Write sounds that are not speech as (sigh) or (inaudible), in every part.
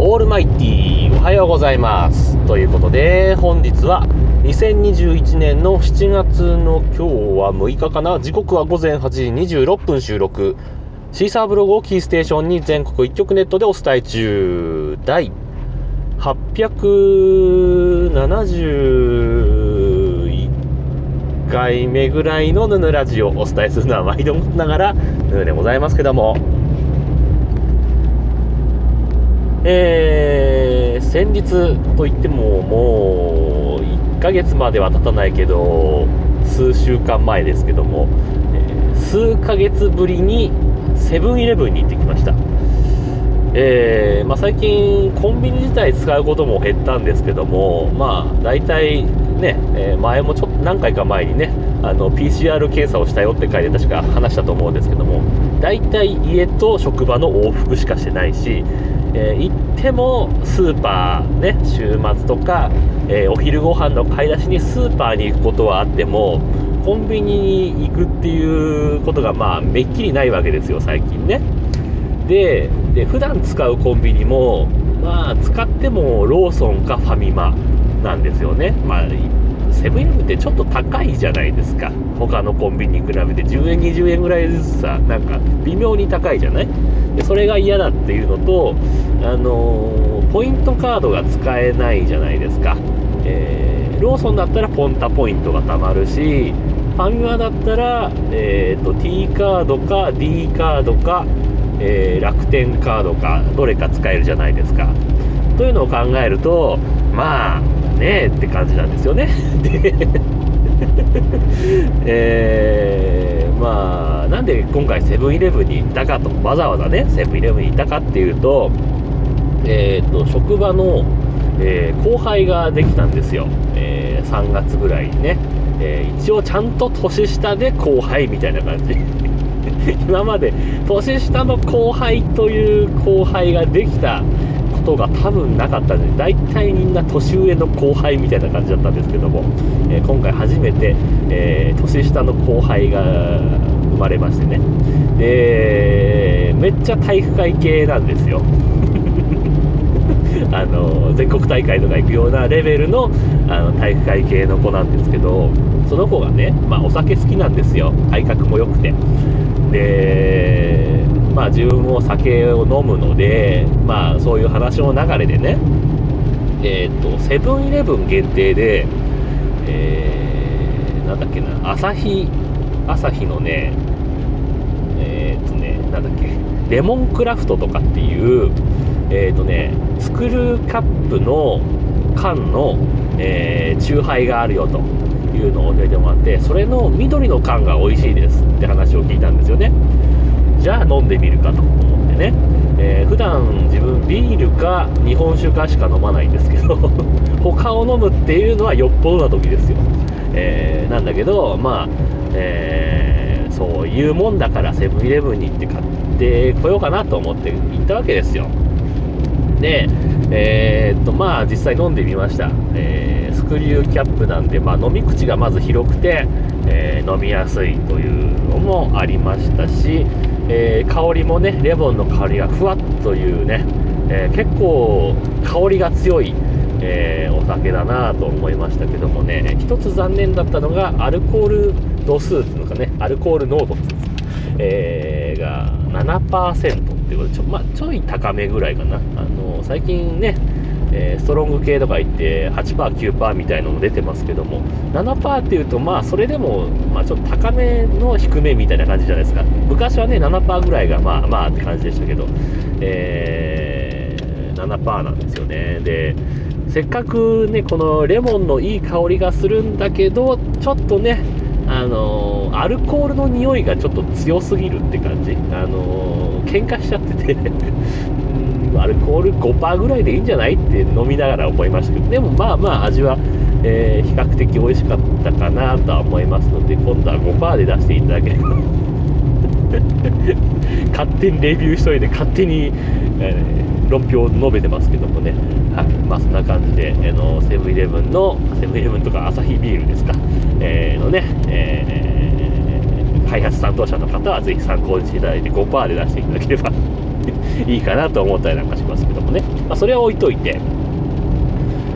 オールマイティーおはようございます。ということで本日は2021年の7月の今日は6日かな。時刻は午前8時26分収録。シーサーブログをキーステーションに全国一曲ネットでお伝え中。第871回目ぐらいのヌヌラジオをお伝えするのは毎度ながらヌヌでございますけども。えー、先日といってももう1ヶ月までは経たないけど数週間前ですけども、えー、数ヶ月ぶりにセブンイレブンに行ってきました、えー、まあ、最近コンビニ自体使うことも減ったんですけどもまあ大体ね、え前もちょっと何回か前にねあの PCR 検査をしたよって回で確か話したと思うんですけども大体家と職場の往復しかしてないしえー、行ってもスーパーね週末とか、えー、お昼ご飯の買い出しにスーパーに行くことはあってもコンビニに行くっていうことがまあめっきりないわけですよ最近ね。でで普段使うコンビニもまあ使ってもローソンかファミマなんですよね。まあセブンイレブンってちょっと高いじゃないですか。他のコンビニに比べて。10円20円ぐらいずつさなんか微妙に高いじゃない？でそれが嫌だっていうのとあのー、ポイントカードが使えないじゃないですか、えー、ローソンだったらポンタポイントが貯まるしファミマだったら、えーと、T カードか D カードか、えー、楽天カードかどれか使えるじゃないですか。というのを考えるとまあねって感じなんですよね。で (laughs) えー、まあ、なんで今回セブンイレブンに行ったかと、わざわざね、セブンイレブンに行ったかっていうと、えっ、ー、と、職場の、えー、後輩ができたんですよ。えー、3月ぐらいにね。え一応ちゃんと年下で後輩みたいな感じ。(laughs) 今まで年下の後輩という後輩ができたことが多分なかったんで大体みんな年上の後輩みたいな感じだったんですけども、えー、今回初めて、えー、年下の後輩が生まれましてね。でめっちゃ体育会系なんですよ。(laughs) あの全国大会とか行くようなレベルのあの体育会系の子なんですけどその子がね、まあ、お酒好きなんですよ。体格も良くて。でまあ、自分も酒を飲むので、まあ、そういう話の流れでね、えっ、と、セブンイレブン限定で、えー、なんだっけな、朝日、朝日のね、えっ、とね、なんだっけ、レモンクラフトとかっていう、えっ、とね、スクルーカップの缶の、えー、チューハイがあるよというのを教えてもらって、それの緑の缶が美味しいですって話を聞いたんですよね。じゃあ飲んでみるかと思ってね、えー、普段自分ビールか日本酒かしか飲まないんですけど (laughs) 他を飲むっていうのはよっぽどな時ですよ、えー、なんだけどまあ、えー、そういうもんだからセブンイレブンに行って買ってこようかなと思って行ったわけですよ。で、えー、っとまあ実際飲んでみました、えー、スクリューキャップなんで、まあ、飲み口がまず広くて、えー、飲みやすいというのもありましたし、えー、香りもねレモンの香りがふわっというね、えー、結構香りが強い、えー、お酒だなと思いましたけどもね一つ残念だったのがアルコール度数っていうのかねアルコール濃度っていうえー、が7%っていうことでちょ,、まあ、ちょい高めぐらいかな。あの最近ねえー、ストロング系とか言って8%、9%みたいなのも出てますけども、7%っていうと、まあ、それでも、まあ、ちょっと高めの低めみたいな感じじゃないですか。昔はね、7%ぐらいが、まあまあって感じでしたけど、えー、7%なんですよね。で、せっかくね、このレモンのいい香りがするんだけど、ちょっとね、あのー、アルコールの匂いがちょっと強すぎるって感じ。あのー、喧嘩しちゃってて (laughs) アルコール5%ぐらいでいいんじゃない？って飲みながら思いましたけど、でもまあまあ味は、えー、比較的美味しかったかなとは思いますので、今度は5%で出していただければ。(laughs) 勝手にレビューしといて、勝手に、えー、論評を述べてますけどもね、はい、まあそんな感じで、えのセブンイレブンの、セブンイレブンとかアサヒビールですか、えー、のね、えー、開発担当者の方はぜひ参考にしていただいて5%で出していただければ。(laughs) いいかなと思ったりなんかしますけどもね、まあ、それは置いといて、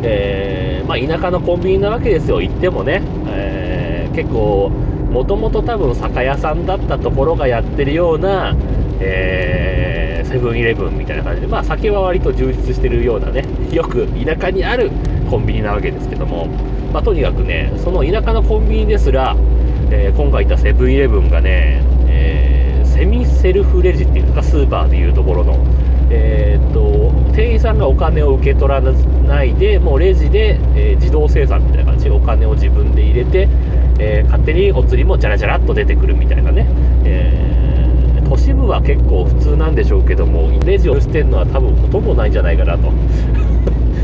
えー、まあ、田舎のコンビニなわけですよ、行ってもね、えー、結構、もともと多分酒屋さんだったところがやってるような、えセブンイレブンみたいな感じで、まあ、酒は割と充実してるようなね、よく田舎にあるコンビニなわけですけども、まあ、とにかくね、その田舎のコンビニですら、えー、今回言ったセブンイレブンがね、えー、セミセルフレジっていうか、スーパーでいうところの、えー、っと、店員さんがお金を受け取らないで、もうレジで、えー、自動生産みたいな感じでお金を自分で入れて、え勝手にお釣りもジャラジャラっと出てくるみたいなね、え都市部は結構普通なんでしょうけども、レジをしてるのは多分ほとんどないんじゃないかなと。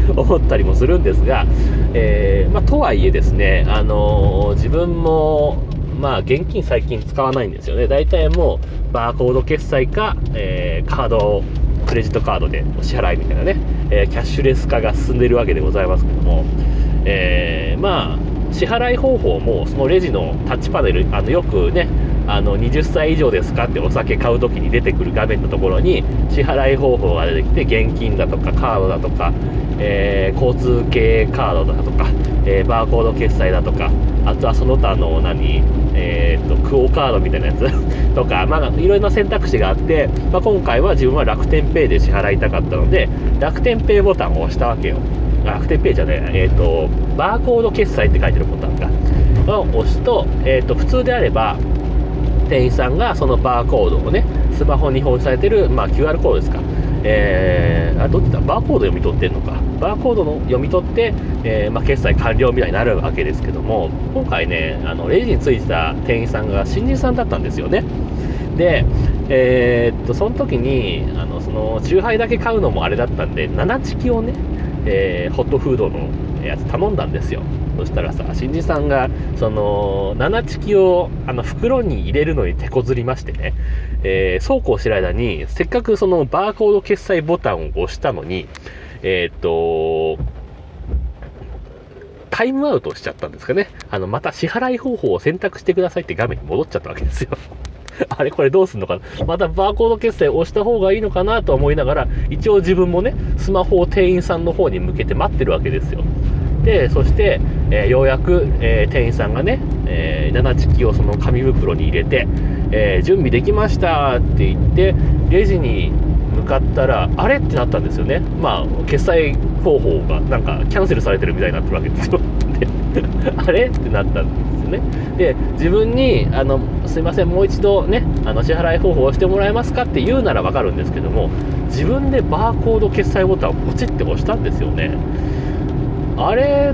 (laughs) 思ったりもするんですが、えー、まあ、とはいえですね、あのー、自分も、まあ、現金最近使わないんですよね。大体もう、バーコード決済か、えー、カードを、クレジットカードでお支払いみたいなね、えキャッシュレス化が進んでいるわけでございますけども、えまあ、支払い方法も、そのレジのタッチパネル、あのよくね、あの20歳以上ですかってお酒買うときに出てくる画面のところに支払い方法が出てきて現金だとかカードだとか、えー、交通系カードだとか、えー、バーコード決済だとかあとはその他の何、えーと、クオ・カードみたいなやつ (laughs) とか、まあ、いろいろな選択肢があって、まあ、今回は自分は楽天ペイで支払いたかったので楽天ペイボタンを押したわけよ。楽天ペイじゃねえ、えーと、バーコード決済って書いてるボタンがを押すと,、えーと普通であれば店員さんがそのバーコードをね、スマホに表示されてる、まあ、QR コードですか。えー、あ、どっちだバーコード読み取ってんのか。バーコードの読み取って、えー、まあ、決済完了みたいになるわけですけども、今回ね、あの、レジについてた店員さんが新人さんだったんですよね。で、えー、っと、その時に、あの、その、チューハイだけ買うのもあれだったんで、7チキをね、えー、ホットフードのやつ頼んだんですよ。そしたらさ、新次さんが、その、7チキを、あの、袋に入れるのに手こずりましてね、えー、そうこうしてる間に、せっかくそのバーコード決済ボタンを押したのに、えー、っと、タイムアウトしちゃったんですかね。あの、また支払い方法を選択してくださいって画面に戻っちゃったわけですよ。(laughs) あれこれどうすんのかな？またバーコード決済を押した方がいいのかなと思いながら、一応自分もね、スマホを店員さんの方に向けて待ってるわけですよ。で、そして、えー、ようやく、えー、店員さんがね、えー、7チキをその紙袋に入れて、え準備できましたって言って、レジに向かったら、あれってなったんですよね。まあ、決済方法がなんかキャンセルされてるみたいになってるわけですよ。(laughs) で、(laughs) あれ？ってなったんですよね。で、自分に、あの、すいません、もう一度ね、あの、支払い方法をしてもらえますかって言うならわかるんですけども、自分でバーコード決済ボタンをポチって押したんですよね。あれ、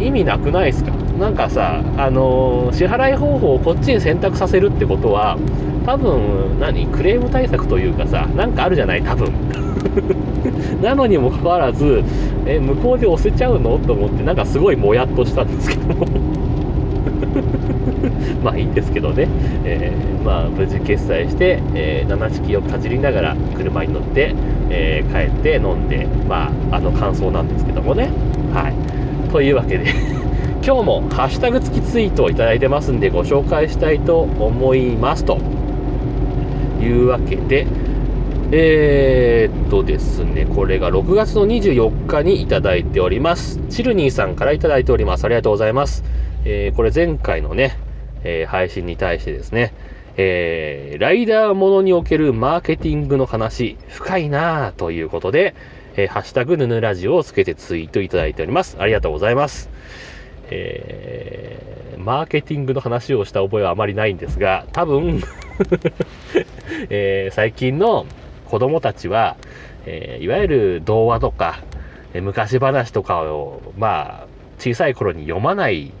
意味なくないですか？なんかさ、あの、支払い方法をこっちに選択させるってことは、多分、何？クレーム対策というかさ、なんかあるじゃない？多分。(laughs) なのにもかかわらず、え、向こうで押せちゃうの？と思って、なんかすごいもやっとしたんですけども。(laughs) まあいいんですけどね、えー、まあ無事決済して、えー、7式をかじりながら車に乗って、えー、帰って飲んで、まああの感想なんですけどもね。はい。というわけで今日もハッシュタグ付きツイートをいただいてますんでご紹介したいと思いますというわけで、えー、っとですね、これが6月の24日にいただいております。チルニーさんからいただいております。ありがとうございます。えー、これ前回のね、えー、配信に対してですね、えー、ライダーものにおけるマーケティングの話、深いなぁということで、えー、ハッシュタグヌヌラジオをつけてツイートいただいております。ありがとうございます。えー、マーケティングの話をした覚えはあまりないんですが、多分 (laughs) えー、最近の子供たちは、えー、いわゆる童話とか、え昔話とかを、まあ、小さい頃に読まない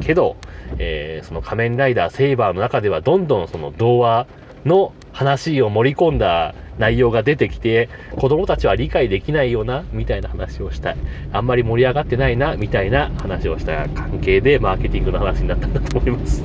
けど、えー、その仮面ライダーセイバーの中ではどんどんその童話の話を盛り込んだ内容が出てきて、子供たちは理解できないよな、みたいな話をしたい。あんまり盛り上がってないな、みたいな話をした関係で、マーケティングの話になったんだと思います。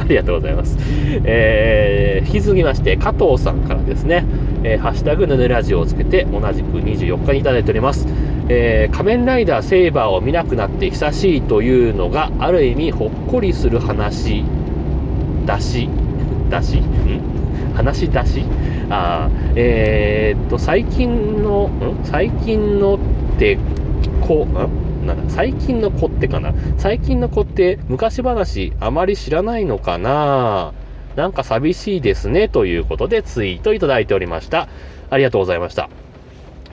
ありがとうございます。えー、引き続きまして、加藤さんからですね、えー、ハッシュタグヌヌラジオをつけて、同じく24日にいただいております。えー、仮面ライダーセイバーを見なくなって久しいというのが、ある意味ほっこりする話だし、だし、ん話し出しあえー、っと、最近の、ん？最近のってこ、ん？なんだ最近の子ってかな？最近の子って昔話あまり知らないのかな？なんか寂しいですねということでツイートいただいておりました。ありがとうございました。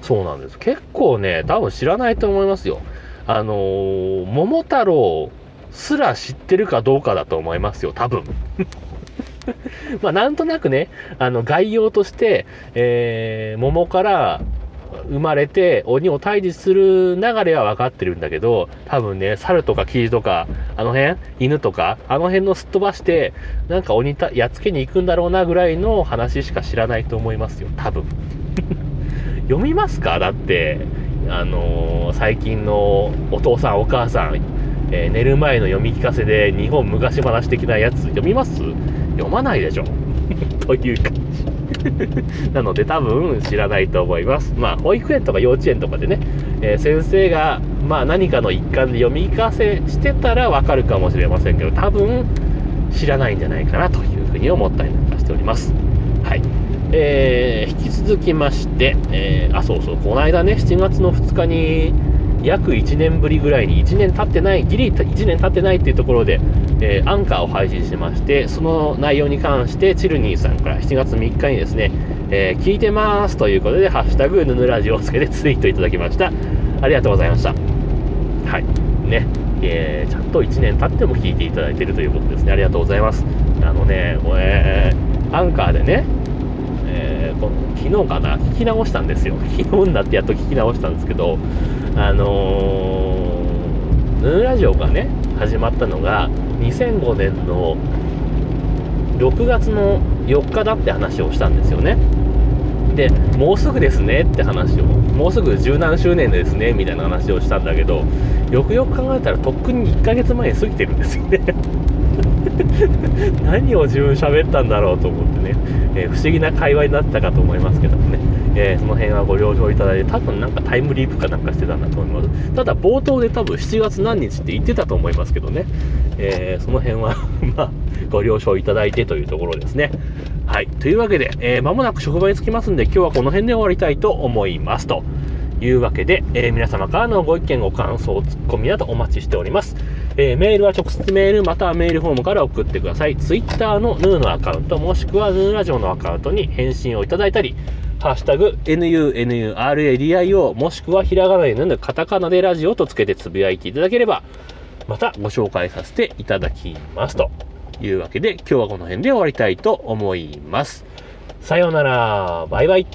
そうなんです。結構ね、多分知らないと思いますよ。あのー、桃太郎すら知ってるかどうかだと思いますよ、多分。(laughs) まあ、なんとなくね、あの、概要として、えー、桃から生まれて鬼を退治する流れは分かってるんだけど、多分ね、猿とかキジとか、あの辺犬とか、あの辺のすっ飛ばして、なんか鬼たやっつけに行くんだろうなぐらいの話しか知らないと思いますよ、多分。(laughs) 読みますか？だって、あのー、最近のお父さんお母さん、えー、寝る前の読み聞かせで日本昔話的なやつ読みます？読まないでしょ (laughs) という感じ (laughs) なので多分知らないと思います。まあ保育園とか幼稚園とかでね、えー、先生がまあ何かの一環で読み聞かせしてたらわかるかもしれませんけど多分知らないんじゃないかなというふうに思ったりなんかしております。はい。えー、引き続きまして、えー、あ、そうそう、この間ね、7月の2日に、約1年ぶりぐらいに1年経ってない、ギリ1年経ってないっていうところで、えー、アンカーを配信しまして、その内容に関して、チルニーさんから7月3日にですね、えー、聞いてますということで、ハッシュタグ、ヌヌラジオをつけてツイートいただきました。ありがとうございました。はい。ね、えー、ちゃんと1年経っても聞いていただいているということですね。ありがとうございます。あのね、えー、アンカーでね、えー、この昨日かな、聞き直したんですよ。(laughs) 昨日になってやっと聞き直したんですけど、あのー、ヌーラジオがね、始まったのが、2005年の6月の4日だって話をしたんですよね。で、もうすぐですねって話を、もうすぐ十何周年ですねみたいな話をしたんだけど、よくよく考えたらとっくに1ヶ月前に過ぎてるんですよね。(laughs) 何を自分喋ったんだろうと思ってね、えー、不思議な会話になったかと思いますけどもね、えー、その辺はご了承いただいて、多分なんかタイムリープかなんかしてたんだと思います。ただ冒頭で多分7月何日って言ってたと思いますけどね、えー、その辺は (laughs) まあ、ご了承いただいてというところですね。はい。というわけで、えー、間もなく職場に着きますんで、今日はこの辺で終わりたいと思いますと。いうわけで、えー、皆様からのご意見、ご感想、ツッコミなどお待ちしております。えー、メールは直接メールまたはメールフォームから送ってください。Twitter のヌーのアカウント、もしくはヌーラジオのアカウントに返信をいただいたり、ハッシュタグ、NUNURADIO、もしくはひらがなでヌカタカナでラジオとつけてつぶやいていただければ、またご紹介させていただきますというわけで、今日はこの辺で終わりたいと思います。さようなら、バイバイ。